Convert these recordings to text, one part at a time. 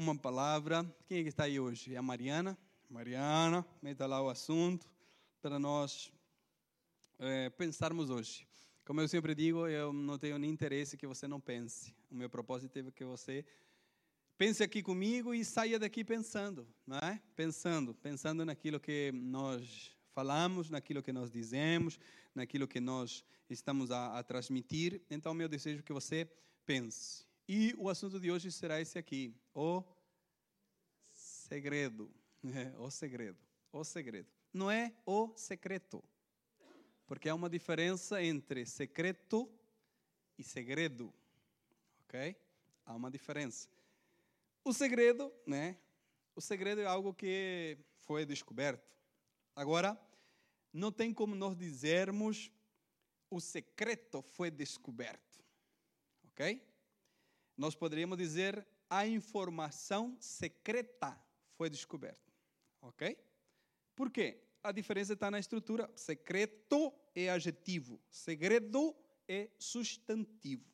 uma palavra. Quem é que está aí hoje? É a Mariana? Mariana, meta lá o assunto para nós é, pensarmos hoje. Como eu sempre digo, eu não tenho nem interesse que você não pense. O meu propósito é que você pense aqui comigo e saia daqui pensando, não é? Pensando, pensando naquilo que nós falamos, naquilo que nós dizemos, naquilo que nós estamos a, a transmitir. Então, meu desejo é que você pense. E o assunto de hoje será esse aqui: o segredo. É, o segredo. O segredo. Não é o secreto. Porque há uma diferença entre secreto e segredo. Ok? Há uma diferença. O segredo, né? O segredo é algo que foi descoberto. Agora, não tem como nós dizermos o secreto foi descoberto. Ok? Nós poderíamos dizer a informação secreta foi descoberta. Ok? Por quê? A diferença está na estrutura. Secreto é adjetivo, segredo é substantivo.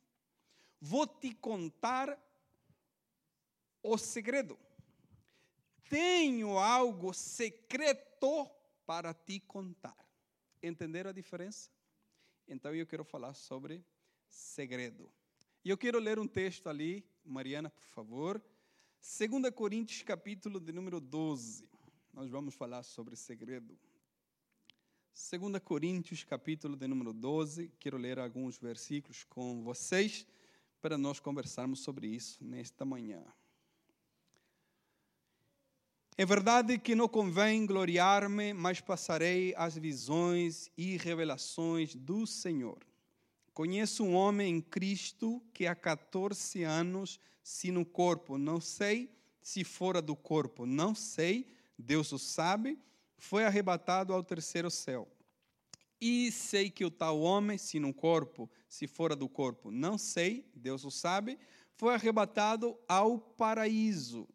Vou te contar o segredo. Tenho algo secreto para te contar. Entenderam a diferença? Então eu quero falar sobre segredo. E eu quero ler um texto ali, Mariana, por favor. 2 Coríntios, capítulo de número 12. Nós vamos falar sobre segredo. 2 Coríntios, capítulo de número 12. Quero ler alguns versículos com vocês para nós conversarmos sobre isso nesta manhã. É verdade que não convém gloriar-me, mas passarei as visões e revelações do Senhor. Conheço um homem em Cristo que há 14 anos, se no corpo, não sei se fora do corpo, não sei, Deus o sabe, foi arrebatado ao terceiro céu. E sei que o tal homem, se no corpo, se fora do corpo, não sei, Deus o sabe, foi arrebatado ao paraíso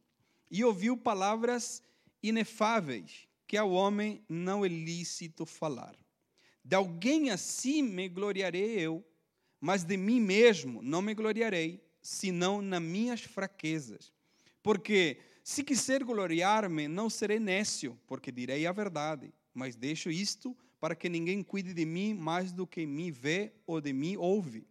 e ouviu palavras inefáveis que ao homem não é lícito falar. De alguém assim me gloriarei eu, mas de mim mesmo não me gloriarei, senão nas minhas fraquezas. Porque se quiser gloriar-me, não serei nécio, porque direi a verdade, mas deixo isto para que ninguém cuide de mim mais do que me vê ou de mim ouve,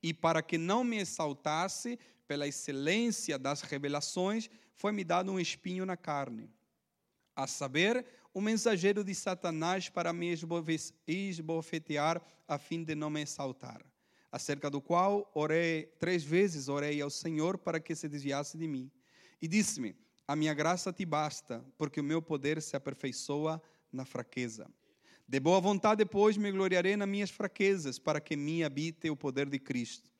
e para que não me exaltasse pela excelência das revelações, foi-me dado um espinho na carne, a saber, o mensageiro de Satanás para me esbofetear, a fim de não me exaltar. Acerca do qual orei, três vezes orei ao Senhor para que se desviasse de mim. E disse-me: A minha graça te basta, porque o meu poder se aperfeiçoa na fraqueza. De boa vontade, depois, me gloriarei nas minhas fraquezas, para que me habite o poder de Cristo.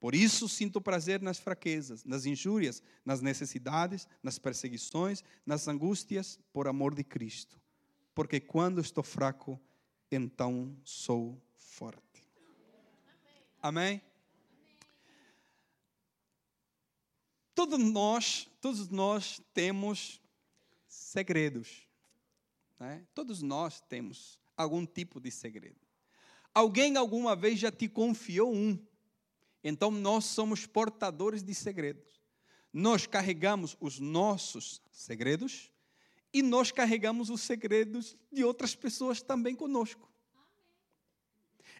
Por isso sinto prazer nas fraquezas, nas injúrias, nas necessidades, nas perseguições, nas angústias, por amor de Cristo. Porque quando estou fraco, então sou forte. Amém? Todos nós, todos nós temos segredos. Né? Todos nós temos algum tipo de segredo. Alguém alguma vez já te confiou um então nós somos portadores de segredos. Nós carregamos os nossos segredos e nós carregamos os segredos de outras pessoas também conosco.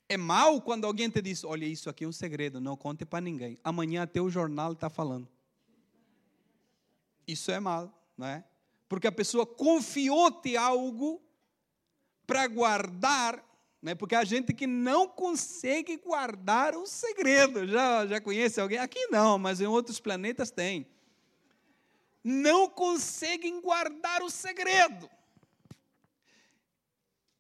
É mal quando alguém te diz: Olha, isso aqui é um segredo, não conte para ninguém. Amanhã até o jornal está falando. Isso é mal, não é? Porque a pessoa confiou-te algo para guardar né? porque a gente que não consegue guardar o segredo. Já, já conhece alguém? Aqui não, mas em outros planetas tem. Não conseguem guardar o segredo.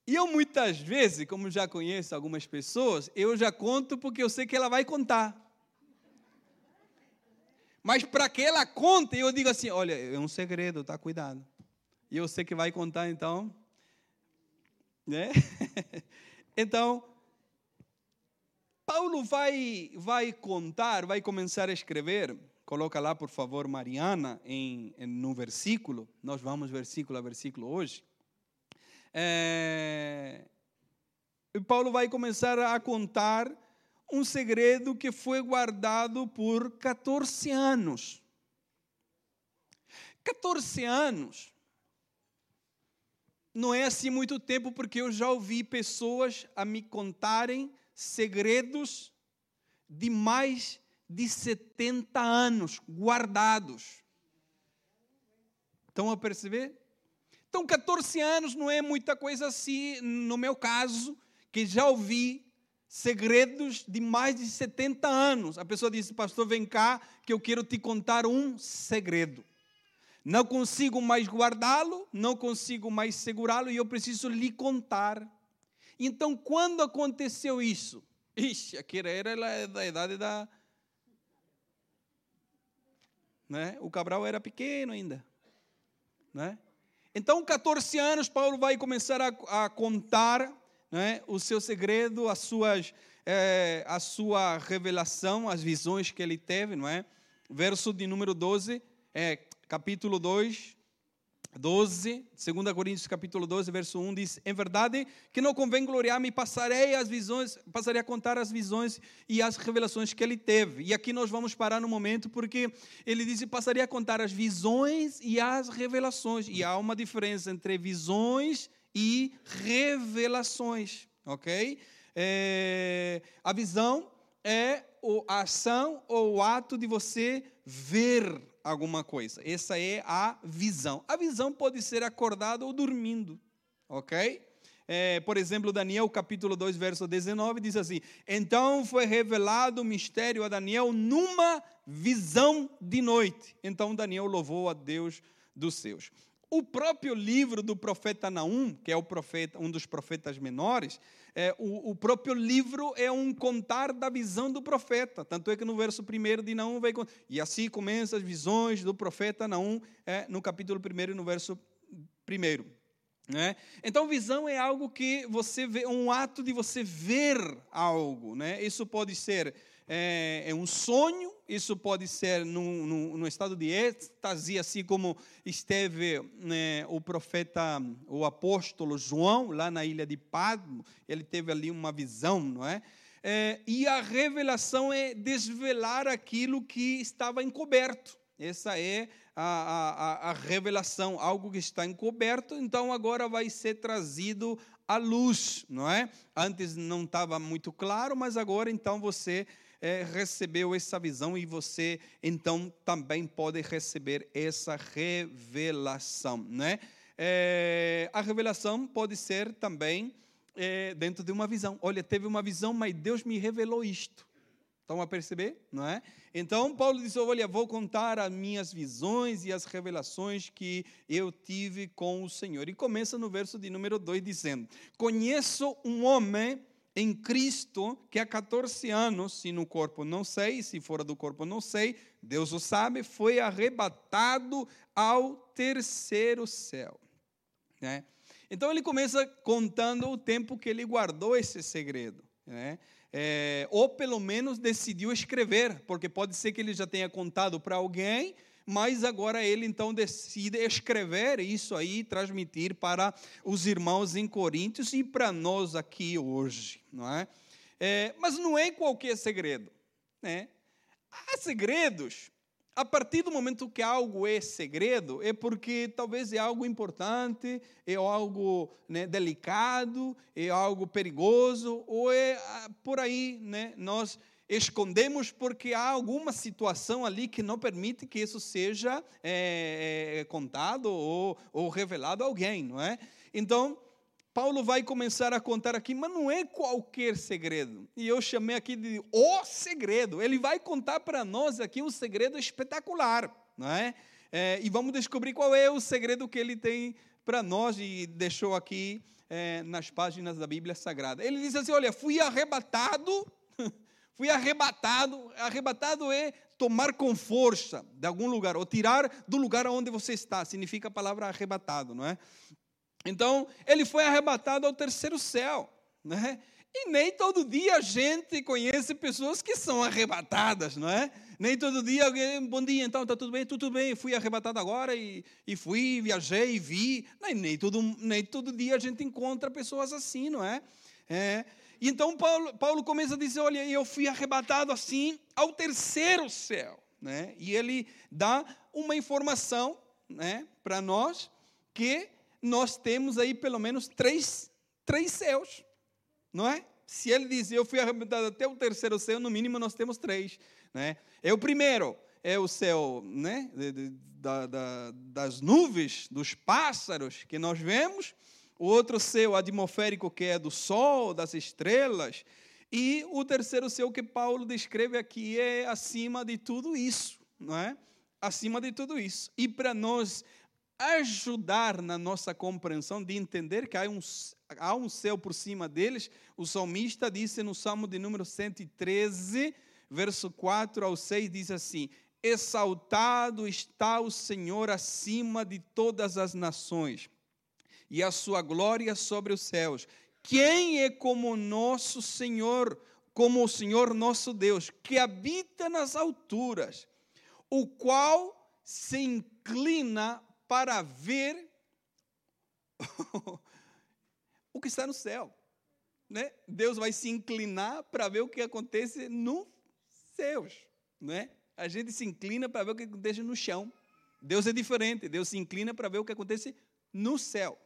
E eu muitas vezes, como já conheço algumas pessoas, eu já conto porque eu sei que ela vai contar. Mas para que ela conte, eu digo assim: olha, é um segredo, tá? Cuidado. E eu sei que vai contar, então. Né? Então, Paulo vai, vai contar, vai começar a escrever. Coloca lá, por favor, Mariana, em, em no versículo. Nós vamos versículo a versículo hoje. É, Paulo vai começar a contar um segredo que foi guardado por 14 anos. 14 anos não é assim muito tempo, porque eu já ouvi pessoas a me contarem segredos de mais de 70 anos guardados. Estão a perceber? Então, 14 anos não é muita coisa assim, no meu caso, que já ouvi segredos de mais de 70 anos. A pessoa disse, pastor, vem cá, que eu quero te contar um segredo. Não consigo mais guardá-lo, não consigo mais segurá-lo e eu preciso lhe contar. Então, quando aconteceu isso? Ixi, aquela era da idade da. Né? O Cabral era pequeno ainda. Né? Então, 14 anos, Paulo vai começar a, a contar né, o seu segredo, as suas, é, a sua revelação, as visões que ele teve, não é? Verso de número 12, é, capítulo 2, 12, 2 Coríntios capítulo 12, verso 1 diz: Em verdade que não convém gloriar-me, passarei as visões, passarei a contar as visões e as revelações que ele teve. E aqui nós vamos parar no momento porque ele diz: Passaria a contar as visões e as revelações. E há uma diferença entre visões e revelações, ok? É, a visão é a ação ou o ato de você ver alguma coisa. Essa é a visão. A visão pode ser acordada ou dormindo, ok? É, por exemplo, Daniel capítulo 2, verso 19, diz assim: Então foi revelado o mistério a Daniel numa visão de noite. Então Daniel louvou a Deus dos seus. O próprio livro do profeta Naum, que é o profeta, um dos profetas menores, é, o, o, próprio livro é um contar da visão do profeta. Tanto é que no verso 1 de Naum vai. E assim começam as visões do profeta Naum, é, no capítulo 1 e no verso 1. Né? Então, visão é algo que você vê, um ato de você ver algo. Né? Isso pode ser é, é um sonho, isso pode ser num, estado de êxtase, assim como esteve né, o profeta, o apóstolo João, lá na ilha de Padmo, ele teve ali uma visão, não é? é e a revelação é desvelar aquilo que estava encoberto. Essa é a, a, a, revelação, algo que está encoberto, então agora vai ser trazido à luz, não é? Antes não estava muito claro, mas agora então você é, recebeu essa visão e você então também pode receber essa revelação, né? É, a revelação pode ser também é, dentro de uma visão. Olha, teve uma visão, mas Deus me revelou isto. Estão a perceber? Não é? Então, Paulo diz: Olha, vou contar as minhas visões e as revelações que eu tive com o Senhor. E começa no verso de número 2 dizendo: Conheço um homem em Cristo, que há 14 anos, se no corpo não sei, se fora do corpo não sei, Deus o sabe, foi arrebatado ao terceiro céu. Né? Então ele começa contando o tempo que ele guardou esse segredo. Né? É, ou pelo menos decidiu escrever, porque pode ser que ele já tenha contado para alguém mas agora ele então decide escrever isso aí, transmitir para os irmãos em Coríntios e para nós aqui hoje, não é? é mas não é qualquer segredo, né? Há segredos. A partir do momento que algo é segredo, é porque talvez é algo importante, é algo né, delicado, é algo perigoso, ou é ah, por aí, né? Nós escondemos porque há alguma situação ali que não permite que isso seja é, é, contado ou, ou revelado a alguém, não é? Então, Paulo vai começar a contar aqui, mas não é qualquer segredo. E eu chamei aqui de o segredo. Ele vai contar para nós aqui um segredo espetacular, não é? é? E vamos descobrir qual é o segredo que ele tem para nós e deixou aqui é, nas páginas da Bíblia Sagrada. Ele diz assim: Olha, fui arrebatado Fui arrebatado. Arrebatado é tomar com força de algum lugar, ou tirar do lugar onde você está. Significa a palavra arrebatado, não é? Então, ele foi arrebatado ao terceiro céu, né? E nem todo dia a gente conhece pessoas que são arrebatadas, não é? Nem todo dia alguém, bom dia, então, está tudo bem? Tudo bem, fui arrebatado agora e, e fui, viajei, vi. Nem, nem, todo, nem todo dia a gente encontra pessoas assim, não é? é e então Paulo, Paulo começa a dizer: Olha, eu fui arrebatado assim ao terceiro céu. Né? E ele dá uma informação né, para nós que nós temos aí pelo menos três, três céus, não é? Se ele diz, eu fui arrebatado até o terceiro céu, no mínimo nós temos três. Né? É o primeiro, é o céu né, da, da, das nuvens, dos pássaros que nós vemos. O outro céu atmosférico, que é do sol, das estrelas. E o terceiro céu que Paulo descreve aqui é acima de tudo isso. Não é? Acima de tudo isso. E para nós ajudar na nossa compreensão de entender que há um, há um céu por cima deles, o salmista disse no Salmo de número 113, verso 4 ao 6, diz assim: Exaltado está o Senhor acima de todas as nações, e a sua glória sobre os céus. Quem é como nosso Senhor, como o Senhor nosso Deus, que habita nas alturas, o qual se inclina para ver o que está no céu. Né? Deus vai se inclinar para ver o que acontece nos céus. Né? A gente se inclina para ver o que acontece no chão. Deus é diferente. Deus se inclina para ver o que acontece no céu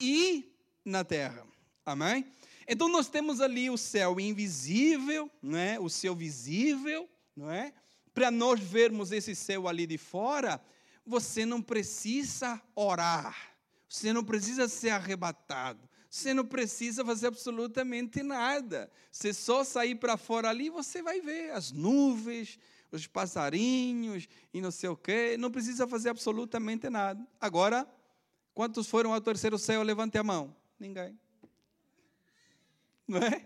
e na terra. Amém? Então nós temos ali o céu invisível, não é? O céu visível, não é? Para nós vermos esse céu ali de fora, você não precisa orar, você não precisa ser arrebatado, você não precisa fazer absolutamente nada. Você só sair para fora ali, você vai ver as nuvens, os passarinhos e não sei o quê. Não precisa fazer absolutamente nada. Agora, quantos foram ao terceiro céu? Levante a mão. Ninguém. Não é?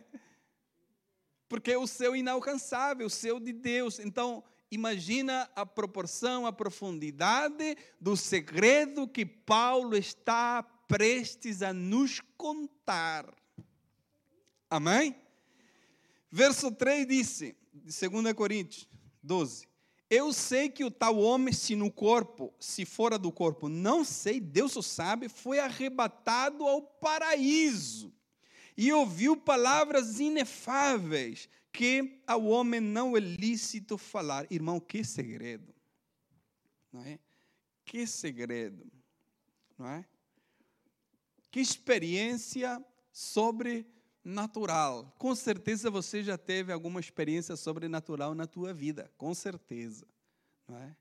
Porque é o céu inalcançável, o céu de Deus. Então, Imagina a proporção, a profundidade do segredo que Paulo está prestes a nos contar. Amém? Verso 3 disse, de 2 Coríntios 12: Eu sei que o tal homem, se no corpo, se fora do corpo, não sei, Deus o sabe, foi arrebatado ao paraíso e ouviu palavras inefáveis que ao homem não é lícito falar. Irmão, que segredo. Não é? Que segredo. Não é? Que experiência sobrenatural. Com certeza você já teve alguma experiência sobrenatural na tua vida, com certeza, não é?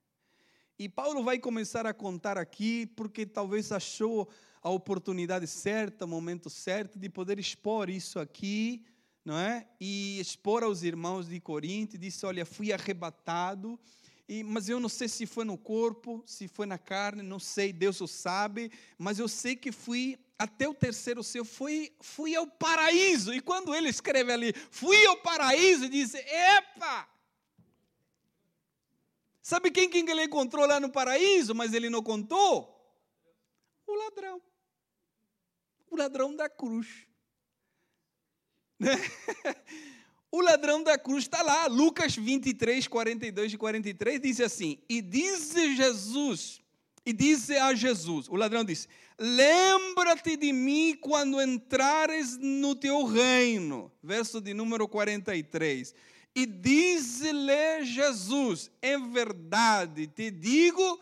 E Paulo vai começar a contar aqui porque talvez achou a oportunidade certa, o momento certo de poder expor isso aqui não é? E expor aos irmãos de Corinto, disse: Olha, fui arrebatado, e, mas eu não sei se foi no corpo, se foi na carne, não sei, Deus o sabe, mas eu sei que fui até o terceiro céu, fui, fui ao paraíso. E quando ele escreve ali, fui ao paraíso, diz: Epa! Sabe quem, quem ele encontrou lá no paraíso, mas ele não contou? O ladrão. O ladrão da cruz. Né? O ladrão da cruz está lá, Lucas 23, 42 e 43 diz assim: E diz Jesus, e diz a Jesus, o ladrão diz: Lembra-te de mim quando entrares no teu reino. Verso de número 43. E diz-lhe Jesus: Em verdade te digo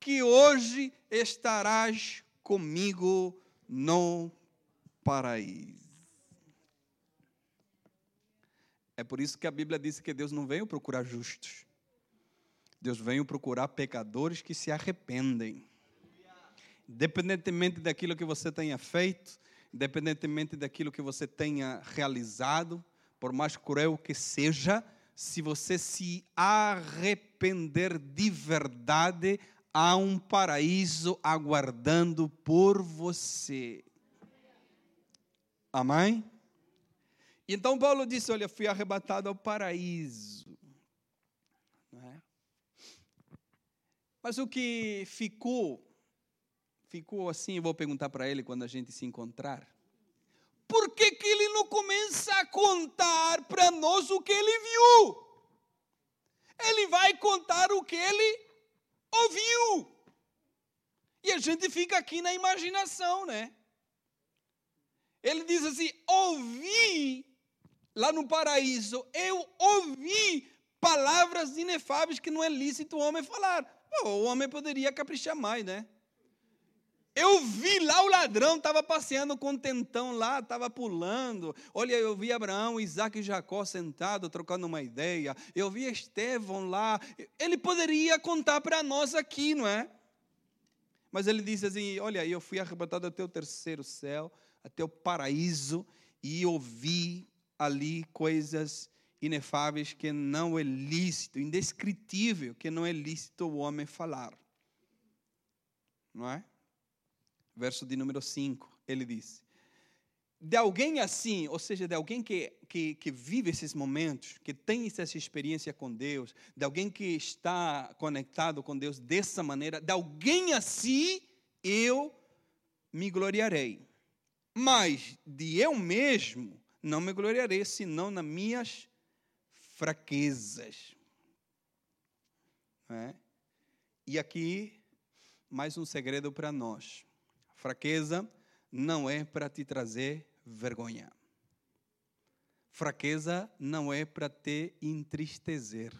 que hoje estarás comigo no paraíso. É por isso que a Bíblia diz que Deus não veio procurar justos. Deus veio procurar pecadores que se arrependem. Independentemente daquilo que você tenha feito, independentemente daquilo que você tenha realizado, por mais cruel que seja, se você se arrepender de verdade, há um paraíso aguardando por você. Amém? E então Paulo disse: Olha, fui arrebatado ao paraíso. Mas o que ficou, ficou assim, eu vou perguntar para ele quando a gente se encontrar. Por que, que ele não começa a contar para nós o que ele viu? Ele vai contar o que ele ouviu. E a gente fica aqui na imaginação, né? Ele diz assim: ouvi lá no paraíso, eu ouvi palavras inefáveis que não é lícito o homem falar. O homem poderia caprichar mais, né? Eu vi lá o ladrão, estava passeando com o tentão lá, estava pulando. Olha, eu vi Abraão, Isaac e Jacó sentados, trocando uma ideia. Eu vi Estevão lá. Ele poderia contar para nós aqui, não é? Mas ele disse assim: Olha, eu fui arrebatado até o terceiro céu, até o paraíso, e ouvi ali coisas inefáveis que não é lícito, indescritível, que não é lícito o homem falar. Não é? verso de número 5, ele diz: De alguém assim, ou seja, de alguém que, que, que vive esses momentos, que tem essa experiência com Deus, de alguém que está conectado com Deus dessa maneira, de alguém assim eu me gloriarei. Mas de eu mesmo não me gloriarei, senão nas minhas fraquezas. É? E aqui, mais um segredo para nós. Fraqueza não é para te trazer vergonha. Fraqueza não é para te entristecer.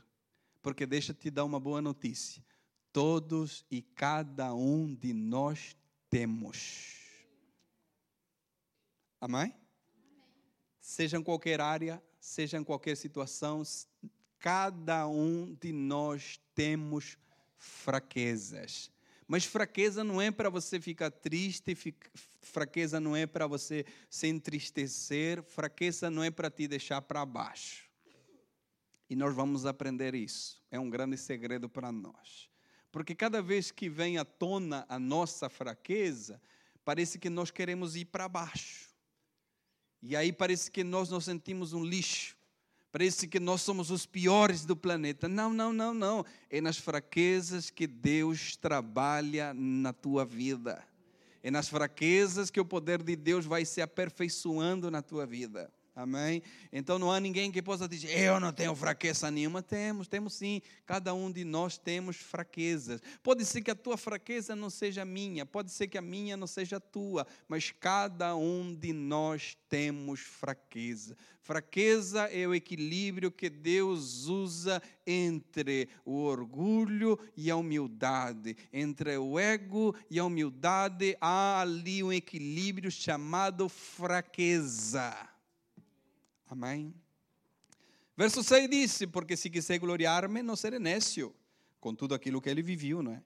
Porque deixa te dar uma boa notícia. Todos e cada um de nós temos. Amém? Seja em qualquer área, seja em qualquer situação, cada um de nós temos fraquezas. Mas fraqueza não é para você ficar triste, fraqueza não é para você se entristecer, fraqueza não é para te deixar para baixo. E nós vamos aprender isso. É um grande segredo para nós. Porque cada vez que vem à tona a nossa fraqueza, parece que nós queremos ir para baixo. E aí parece que nós nos sentimos um lixo. Parece que nós somos os piores do planeta. Não, não, não, não. É nas fraquezas que Deus trabalha na tua vida. É nas fraquezas que o poder de Deus vai se aperfeiçoando na tua vida. Amém? Então não há ninguém que possa dizer, eu não tenho fraqueza nenhuma. Temos, temos sim. Cada um de nós temos fraquezas. Pode ser que a tua fraqueza não seja minha, pode ser que a minha não seja tua, mas cada um de nós temos fraqueza. Fraqueza é o equilíbrio que Deus usa entre o orgulho e a humildade. Entre o ego e a humildade há ali um equilíbrio chamado fraqueza. Amém? Verso 6 disse: Porque se quiser gloriar-me, não serei nécio com tudo aquilo que ele viveu, não é?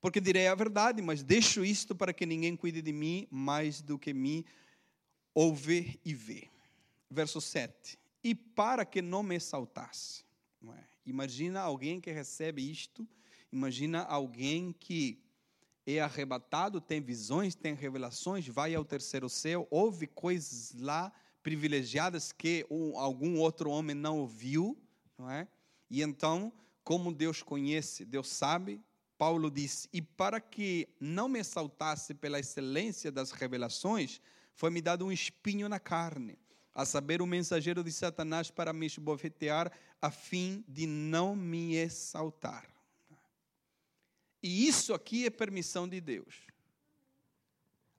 Porque direi a verdade, mas deixo isto para que ninguém cuide de mim mais do que me ouve e vê. Verso 7. E para que não me exaltasse. Não é? Imagina alguém que recebe isto, imagina alguém que é arrebatado, tem visões, tem revelações, vai ao terceiro céu, ouve coisas lá privilegiadas que um, algum outro homem não ouviu, não é? E então, como Deus conhece, Deus sabe, Paulo disse: "E para que não me exaltasse pela excelência das revelações, foi-me dado um espinho na carne, a saber, o mensageiro de Satanás para me esbofetear, a fim de não me exaltar." E isso aqui é permissão de Deus.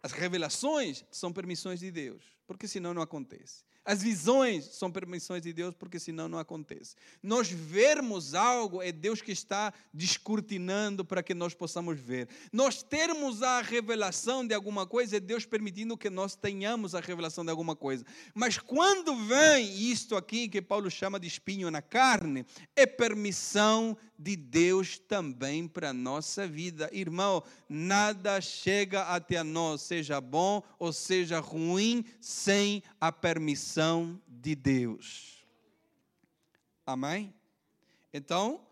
As revelações são permissões de Deus porque senão não acontece. As visões são permissões de Deus, porque senão não acontece. Nós vermos algo é Deus que está descortinando para que nós possamos ver. Nós termos a revelação de alguma coisa é Deus permitindo que nós tenhamos a revelação de alguma coisa. Mas quando vem isto aqui que Paulo chama de espinho na carne, é permissão de Deus também para a nossa vida. Irmão, nada chega até nós, seja bom ou seja ruim, sem a permissão de Deus. Amém? Então,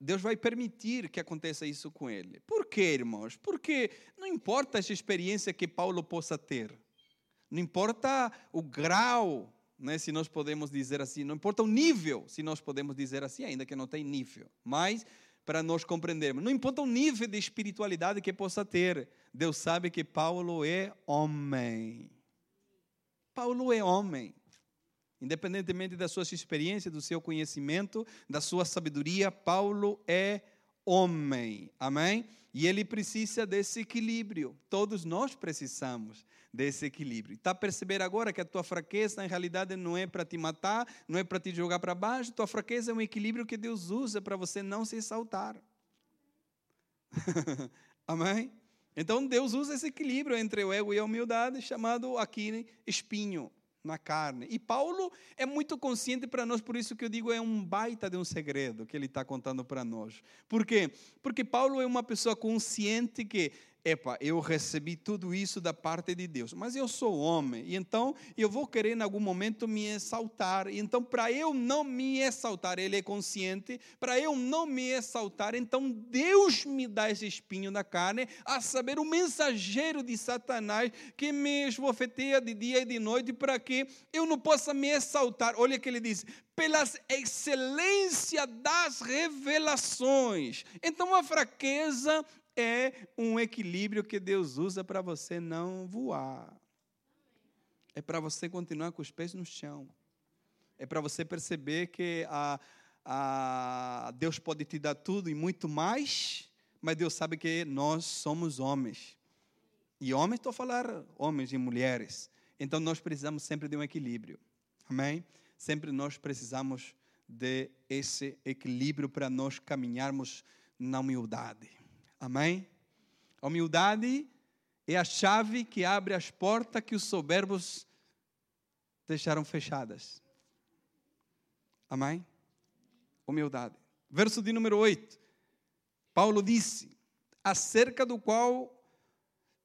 Deus vai permitir que aconteça isso com ele. Por quê, irmãos? Porque não importa essa experiência que Paulo possa ter, não importa o grau né, se nós podemos dizer assim, não importa o nível, se nós podemos dizer assim, ainda que não tem nível, mas para nós compreendermos, não importa o nível de espiritualidade que possa ter, Deus sabe que Paulo é homem. Paulo é homem. Independentemente das suas experiências, do seu conhecimento, da sua sabedoria, Paulo é homem. Amém? E ele precisa desse equilíbrio. Todos nós precisamos desse equilíbrio. Está a perceber agora que a tua fraqueza, em realidade, não é para te matar, não é para te jogar para baixo. Tua fraqueza é um equilíbrio que Deus usa para você não se exaltar. Amém? Então Deus usa esse equilíbrio entre o ego e a humildade, chamado aqui espinho na carne. E Paulo é muito consciente para nós, por isso que eu digo é um baita de um segredo que ele está contando para nós. Por quê? Porque Paulo é uma pessoa consciente que epa, eu recebi tudo isso da parte de Deus, mas eu sou homem, e então eu vou querer em algum momento me exaltar. E então, para eu não me exaltar, ele é consciente, para eu não me exaltar, então Deus me dá esse espinho na carne, a saber, o mensageiro de Satanás que me esbofeteia de dia e de noite para que eu não possa me exaltar. Olha que ele diz: pela excelência das revelações. Então, a fraqueza é um equilíbrio que Deus usa para você não voar. É para você continuar com os pés no chão. É para você perceber que a, a, Deus pode te dar tudo e muito mais, mas Deus sabe que nós somos homens. E homens, estou a falar homens e mulheres. Então nós precisamos sempre de um equilíbrio. Amém? Sempre nós precisamos de esse equilíbrio para nós caminharmos na humildade. Amém? A humildade é a chave que abre as portas que os soberbos deixaram fechadas. Amém? Humildade. Verso de número 8. Paulo disse: acerca do qual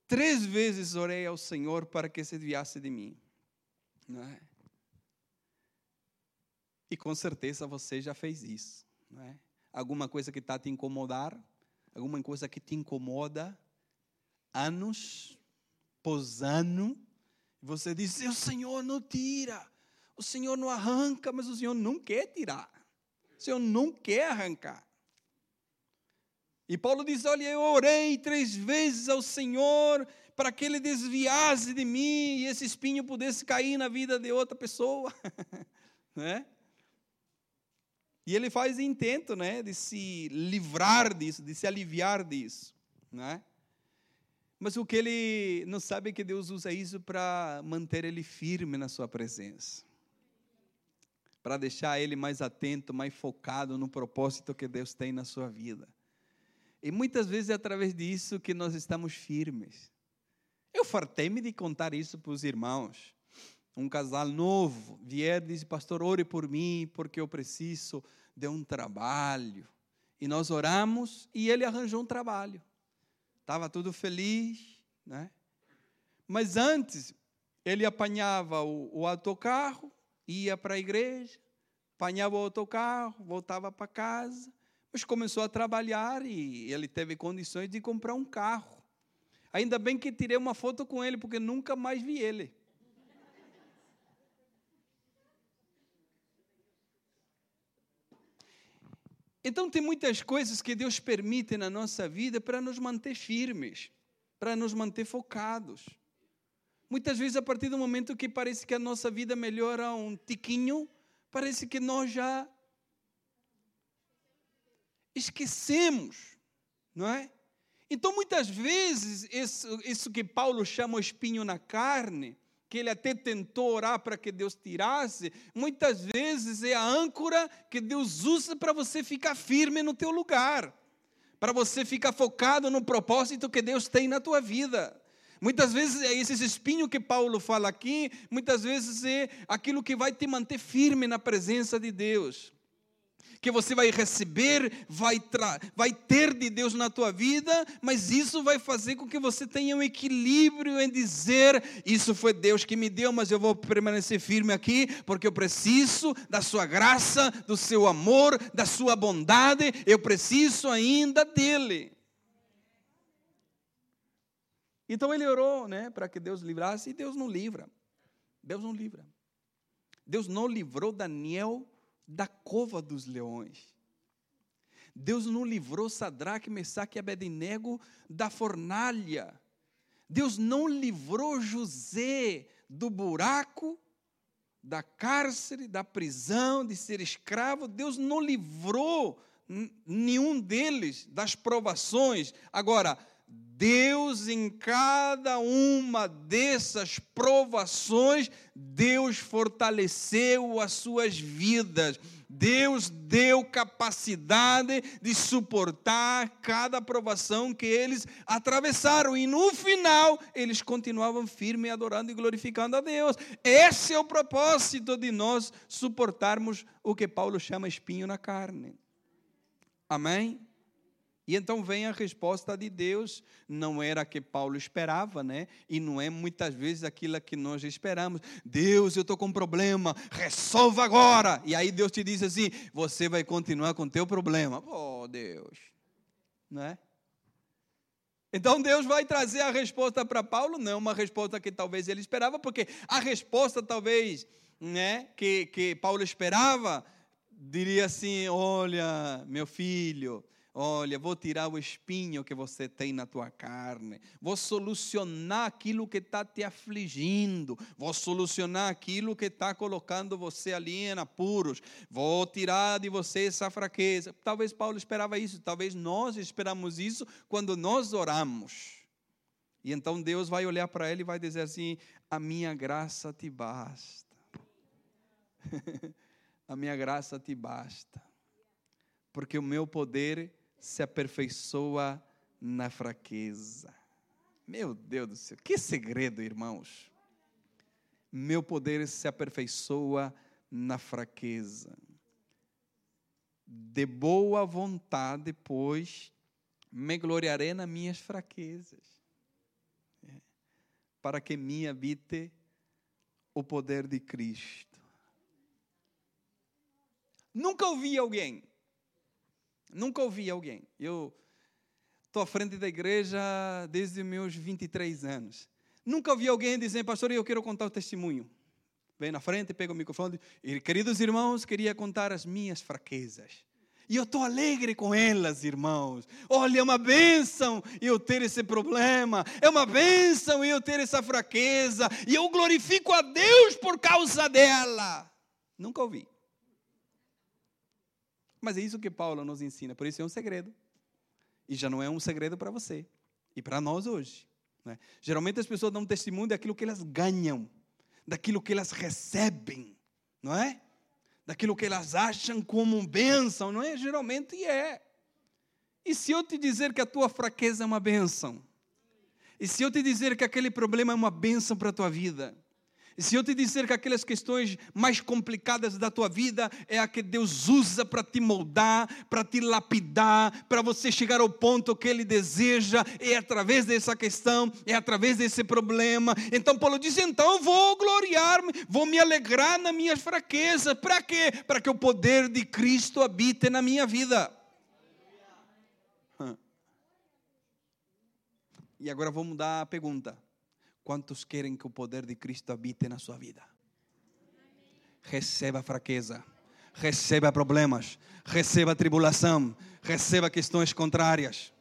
três vezes orei ao Senhor para que se desviasse de mim. É? E com certeza você já fez isso. É? Alguma coisa que está te incomodar, alguma coisa que te incomoda, anos, pós ano, você diz: o Senhor não tira, o Senhor não arranca, mas o Senhor não quer tirar, o Senhor não quer arrancar. E Paulo diz: Olha, eu orei três vezes ao Senhor para que ele desviasse de mim e esse espinho pudesse cair na vida de outra pessoa. né? E ele faz intento né, de se livrar disso, de se aliviar disso. Né? Mas o que ele não sabe é que Deus usa isso para manter ele firme na sua presença. Para deixar ele mais atento, mais focado no propósito que Deus tem na sua vida. E muitas vezes é através disso que nós estamos firmes. Eu fartei-me de contar isso para os irmãos um casal novo vier e diz, pastor, ore por mim, porque eu preciso de um trabalho. E nós oramos e ele arranjou um trabalho. Estava tudo feliz, né? Mas antes, ele apanhava o, o autocarro, ia para a igreja, apanhava o autocarro, voltava para casa, mas começou a trabalhar e ele teve condições de comprar um carro. Ainda bem que tirei uma foto com ele, porque nunca mais vi ele. Então, tem muitas coisas que Deus permite na nossa vida para nos manter firmes, para nos manter focados. Muitas vezes, a partir do momento que parece que a nossa vida melhora um tiquinho, parece que nós já esquecemos, não é? Então, muitas vezes, isso, isso que Paulo chama o espinho na carne, que ele até tentou orar para que Deus tirasse, muitas vezes é a âncora que Deus usa para você ficar firme no teu lugar, para você ficar focado no propósito que Deus tem na tua vida. Muitas vezes é esse espinho que Paulo fala aqui, muitas vezes é aquilo que vai te manter firme na presença de Deus que você vai receber, vai, vai ter de Deus na tua vida, mas isso vai fazer com que você tenha um equilíbrio em dizer: Isso foi Deus que me deu, mas eu vou permanecer firme aqui, porque eu preciso da Sua graça, do Seu amor, da Sua bondade, eu preciso ainda dEle. Então ele orou né, para que Deus livrasse, e Deus não livra. Deus não livra. Deus não livrou Daniel da cova dos leões. Deus não livrou Sadraque, Mesaque e Abednego da fornalha. Deus não livrou José do buraco, da cárcere, da prisão, de ser escravo. Deus não livrou nenhum deles das provações. Agora, Deus, em cada uma dessas provações, Deus fortaleceu as suas vidas. Deus deu capacidade de suportar cada provação que eles atravessaram e no final eles continuavam firmes, adorando e glorificando a Deus. Esse é o propósito de nós suportarmos o que Paulo chama espinho na carne. Amém? E então vem a resposta de Deus, não era a que Paulo esperava, né? E não é muitas vezes aquilo que nós esperamos. Deus, eu estou com um problema, resolva agora. E aí Deus te diz assim: você vai continuar com o teu problema. Oh, Deus, não é? Então Deus vai trazer a resposta para Paulo, não uma resposta que talvez ele esperava, porque a resposta talvez, né, que, que Paulo esperava, diria assim: olha, meu filho Olha, vou tirar o espinho que você tem na tua carne, vou solucionar aquilo que está te afligindo, vou solucionar aquilo que está colocando você ali em apuros, vou tirar de você essa fraqueza. Talvez Paulo esperava isso, talvez nós esperamos isso quando nós oramos. E então Deus vai olhar para ele e vai dizer assim: A minha graça te basta. a minha graça te basta. Porque o meu poder se aperfeiçoa na fraqueza. Meu Deus do céu, que segredo, irmãos. Meu poder se aperfeiçoa na fraqueza. De boa vontade, pois, me gloriarei nas minhas fraquezas, é, para que me habite o poder de Cristo. Nunca ouvi alguém Nunca ouvi alguém. Eu estou à frente da igreja desde meus 23 anos. Nunca ouvi alguém dizer, pastor, eu quero contar o testemunho. Vem na frente, pega o microfone e, queridos irmãos, queria contar as minhas fraquezas. E eu estou alegre com elas, irmãos. Olha, é uma bênção eu ter esse problema. É uma bênção eu ter essa fraqueza. E eu glorifico a Deus por causa dela. Nunca ouvi. Mas é isso que Paulo nos ensina, por isso é um segredo. E já não é um segredo para você e para nós hoje. Né? Geralmente as pessoas dão testemunho daquilo que elas ganham, daquilo que elas recebem, não é? Daquilo que elas acham como bênção, não é? Geralmente é. E se eu te dizer que a tua fraqueza é uma bênção? E se eu te dizer que aquele problema é uma bênção para a tua vida? Se eu te dizer que aquelas questões mais complicadas da tua vida é a que Deus usa para te moldar, para te lapidar, para você chegar ao ponto que Ele deseja, é através dessa questão, é através desse problema. Então Paulo diz: então vou gloriar-me, vou me alegrar nas minhas fraquezas. Para quê? Para que o poder de Cristo habite na minha vida. E agora vamos mudar a pergunta. Quantos querem que o poder de Cristo habite na sua vida? Receba fraqueza, receba problemas, receba tribulação, receba questões contrárias.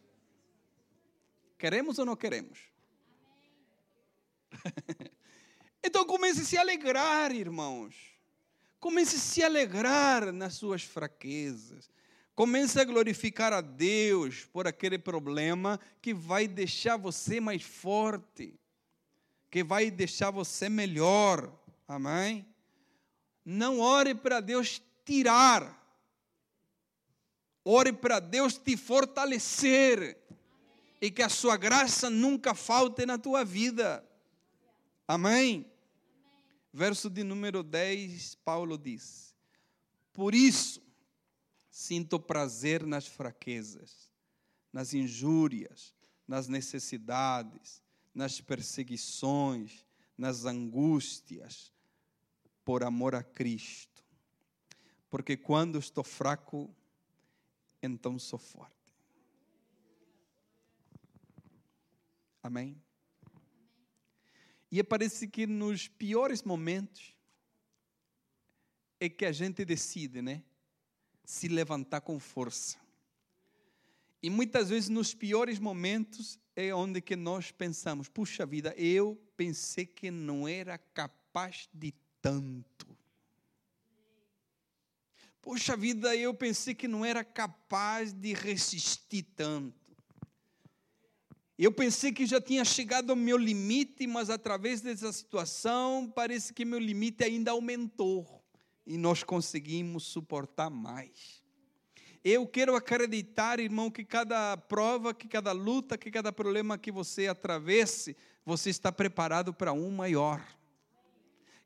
Queremos ou não queremos? então comece a se alegrar, irmãos. Comece a se alegrar nas suas fraquezas. Comece a glorificar a Deus por aquele problema que vai deixar você mais forte que vai deixar você melhor. Amém? Não ore para Deus tirar. Ore para Deus te fortalecer. E que a sua graça nunca falte na tua vida. Amém? Verso de número 10, Paulo diz: Por isso sinto prazer nas fraquezas, nas injúrias, nas necessidades, nas perseguições, nas angústias, por amor a Cristo. Porque quando estou fraco, então sou forte. Amém? E parece que nos piores momentos é que a gente decide, né? Se levantar com força. E muitas vezes nos piores momentos é onde que nós pensamos, puxa vida, eu pensei que não era capaz de tanto. Puxa vida, eu pensei que não era capaz de resistir tanto. Eu pensei que já tinha chegado ao meu limite, mas através dessa situação parece que meu limite ainda aumentou. e nós conseguimos suportar mais. Eu quero acreditar, irmão, que cada prova, que cada luta, que cada problema que você atravesse, você está preparado para um maior.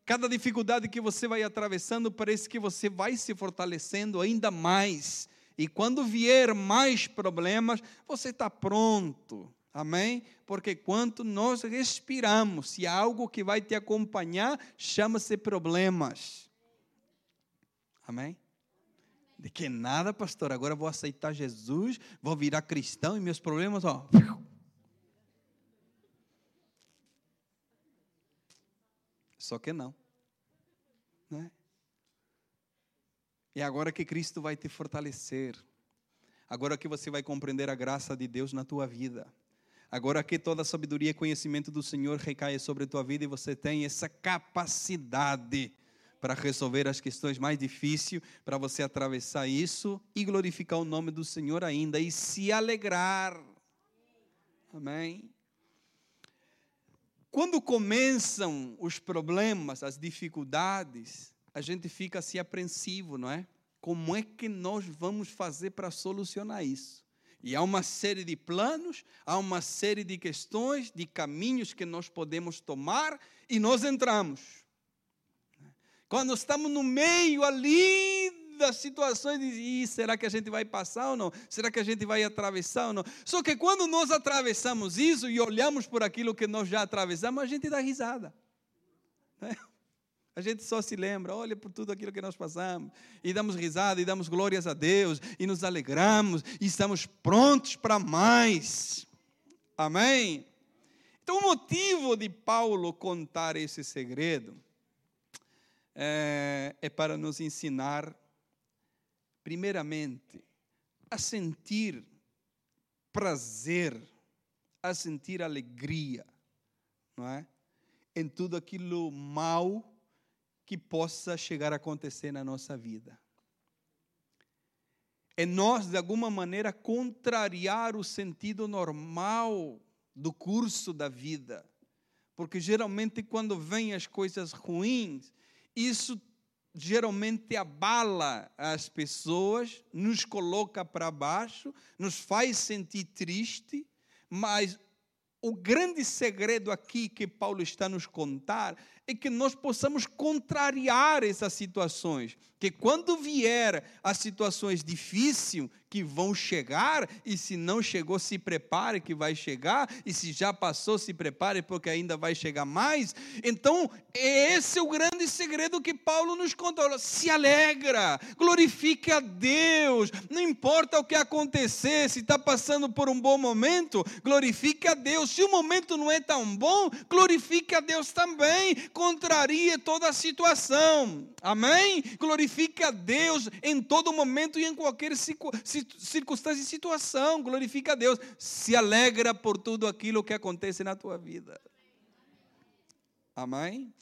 Cada dificuldade que você vai atravessando, parece que você vai se fortalecendo ainda mais. E quando vier mais problemas, você está pronto. Amém? Porque quando nós respiramos, se há algo que vai te acompanhar, chama-se problemas. Amém? De que nada, pastor, agora vou aceitar Jesus, vou virar cristão e meus problemas, ó. Só que não. Né? E agora que Cristo vai te fortalecer. Agora que você vai compreender a graça de Deus na tua vida. Agora que toda a sabedoria e conhecimento do Senhor recai sobre a tua vida e você tem essa capacidade para resolver as questões mais difíceis, para você atravessar isso e glorificar o nome do Senhor ainda e se alegrar. Amém? Quando começam os problemas, as dificuldades, a gente fica assim apreensivo, não é? Como é que nós vamos fazer para solucionar isso? E há uma série de planos, há uma série de questões, de caminhos que nós podemos tomar e nós entramos. Quando estamos no meio ali das situações, de, será que a gente vai passar ou não? Será que a gente vai atravessar ou não? Só que quando nós atravessamos isso e olhamos por aquilo que nós já atravessamos, a gente dá risada. Né? A gente só se lembra, olha por tudo aquilo que nós passamos, e damos risada, e damos glórias a Deus, e nos alegramos, e estamos prontos para mais. Amém? Então, o motivo de Paulo contar esse segredo é, é para nos ensinar, primeiramente, a sentir prazer, a sentir alegria, não é? Em tudo aquilo mal que possa chegar a acontecer na nossa vida. É nós, de alguma maneira, contrariar o sentido normal do curso da vida. Porque geralmente, quando vêm as coisas ruins, isso geralmente abala as pessoas, nos coloca para baixo, nos faz sentir triste, mas o grande segredo aqui que Paulo está nos contar que nós possamos contrariar essas situações. Que quando vier as situações difíceis que vão chegar, e se não chegou, se prepare que vai chegar, e se já passou, se prepare porque ainda vai chegar mais. Então, esse é o grande segredo que Paulo nos contou. Se alegra, glorifique a Deus, não importa o que acontecer, se está passando por um bom momento, glorifique a Deus. Se o momento não é tão bom, glorifique a Deus também contraria toda a situação. Amém? Glorifique a Deus em todo momento e em qualquer circunstância e situação. Glorifique a Deus. Se alegra por tudo aquilo que acontece na tua vida. Amém?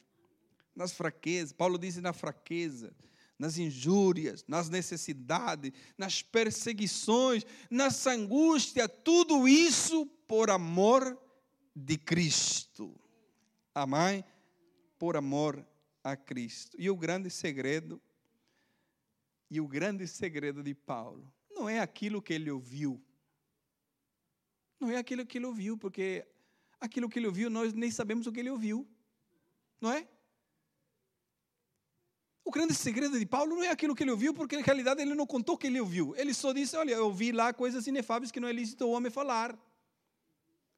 Nas fraquezas, Paulo diz na fraqueza, nas injúrias, nas necessidades, nas perseguições, nas angústias, tudo isso por amor de Cristo. Amém? Por amor a Cristo. E o grande segredo, e o grande segredo de Paulo, não é aquilo que ele ouviu. Não é aquilo que ele ouviu, porque aquilo que ele ouviu, nós nem sabemos o que ele ouviu. Não é? O grande segredo de Paulo não é aquilo que ele ouviu, porque na realidade ele não contou o que ele ouviu. Ele só disse: Olha, eu ouvi lá coisas inefáveis que não é lícito o homem falar.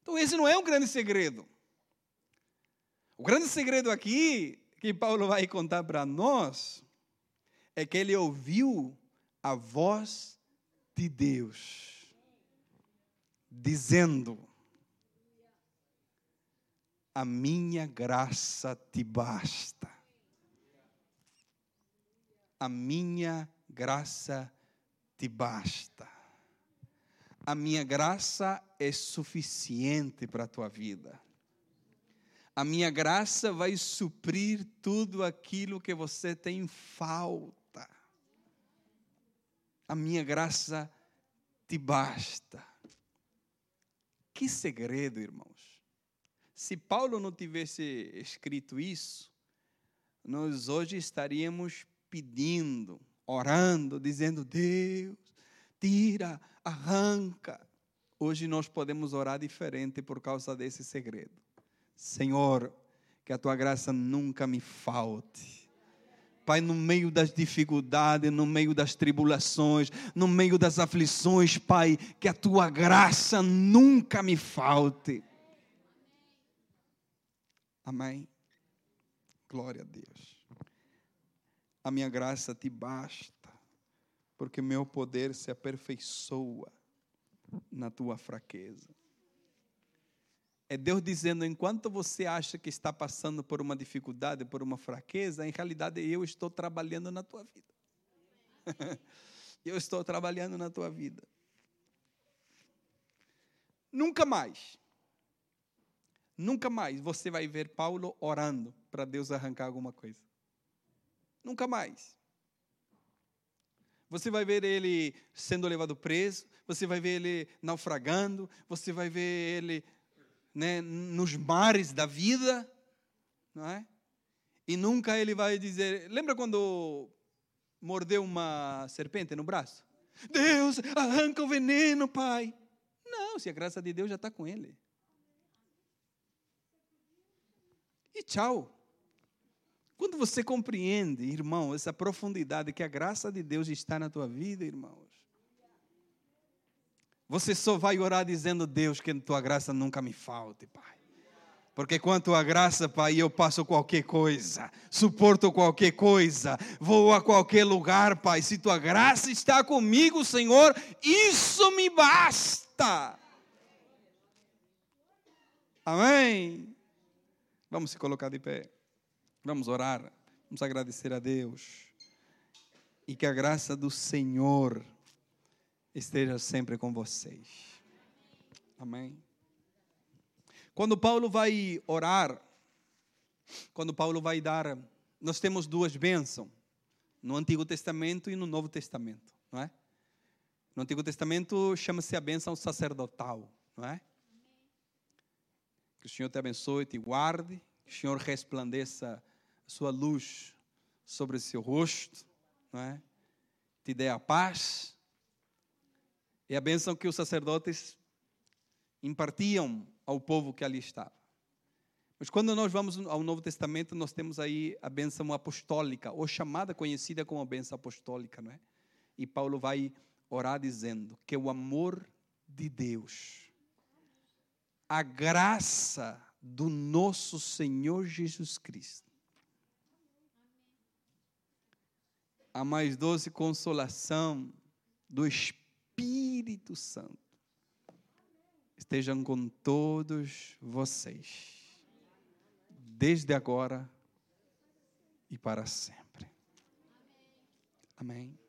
Então, esse não é o grande segredo. O grande segredo aqui que Paulo vai contar para nós é que ele ouviu a voz de Deus dizendo: A minha graça te basta. A minha graça te basta. A minha graça é suficiente para a tua vida a minha graça vai suprir tudo aquilo que você tem falta. A minha graça te basta. Que segredo, irmãos. Se Paulo não tivesse escrito isso, nós hoje estaríamos pedindo, orando, dizendo: Deus, tira, arranca. Hoje nós podemos orar diferente por causa desse segredo. Senhor, que a tua graça nunca me falte. Pai, no meio das dificuldades, no meio das tribulações, no meio das aflições, Pai, que a tua graça nunca me falte. Amém. Glória a Deus. A minha graça te basta, porque meu poder se aperfeiçoa na tua fraqueza. É Deus dizendo: enquanto você acha que está passando por uma dificuldade, por uma fraqueza, em realidade eu estou trabalhando na tua vida. eu estou trabalhando na tua vida. Nunca mais, nunca mais você vai ver Paulo orando para Deus arrancar alguma coisa. Nunca mais. Você vai ver ele sendo levado preso, você vai ver ele naufragando, você vai ver ele né, nos mares da vida, não é? E nunca ele vai dizer. Lembra quando mordeu uma serpente no braço? Deus, arranca o veneno, pai. Não, se a graça de Deus já está com ele. E tchau. Quando você compreende, irmão, essa profundidade que a graça de Deus está na tua vida, irmãos, você só vai orar dizendo, Deus, que tua graça nunca me falte, Pai. Porque com a tua graça, Pai, eu passo qualquer coisa, suporto qualquer coisa, vou a qualquer lugar, Pai. Se tua graça está comigo, Senhor, isso me basta. Amém. Vamos se colocar de pé. Vamos orar. Vamos agradecer a Deus. E que a graça do Senhor esteja sempre com vocês. Amém. Quando Paulo vai orar, quando Paulo vai dar, nós temos duas bênçãos, no Antigo Testamento e no Novo Testamento, não é? No Antigo Testamento chama-se a bênção sacerdotal, não é? Que o Senhor te abençoe, te guarde, que o Senhor resplandeça a sua luz sobre o seu rosto, não é? Te dê a paz é a bênção que os sacerdotes impartiam ao povo que ali estava. Mas quando nós vamos ao Novo Testamento, nós temos aí a bênção apostólica, ou chamada, conhecida como a bênção apostólica, não é? E Paulo vai orar dizendo que o amor de Deus, a graça do nosso Senhor Jesus Cristo, a mais doce consolação do Espírito, Espírito Santo estejam com todos vocês, desde agora e para sempre. Amém.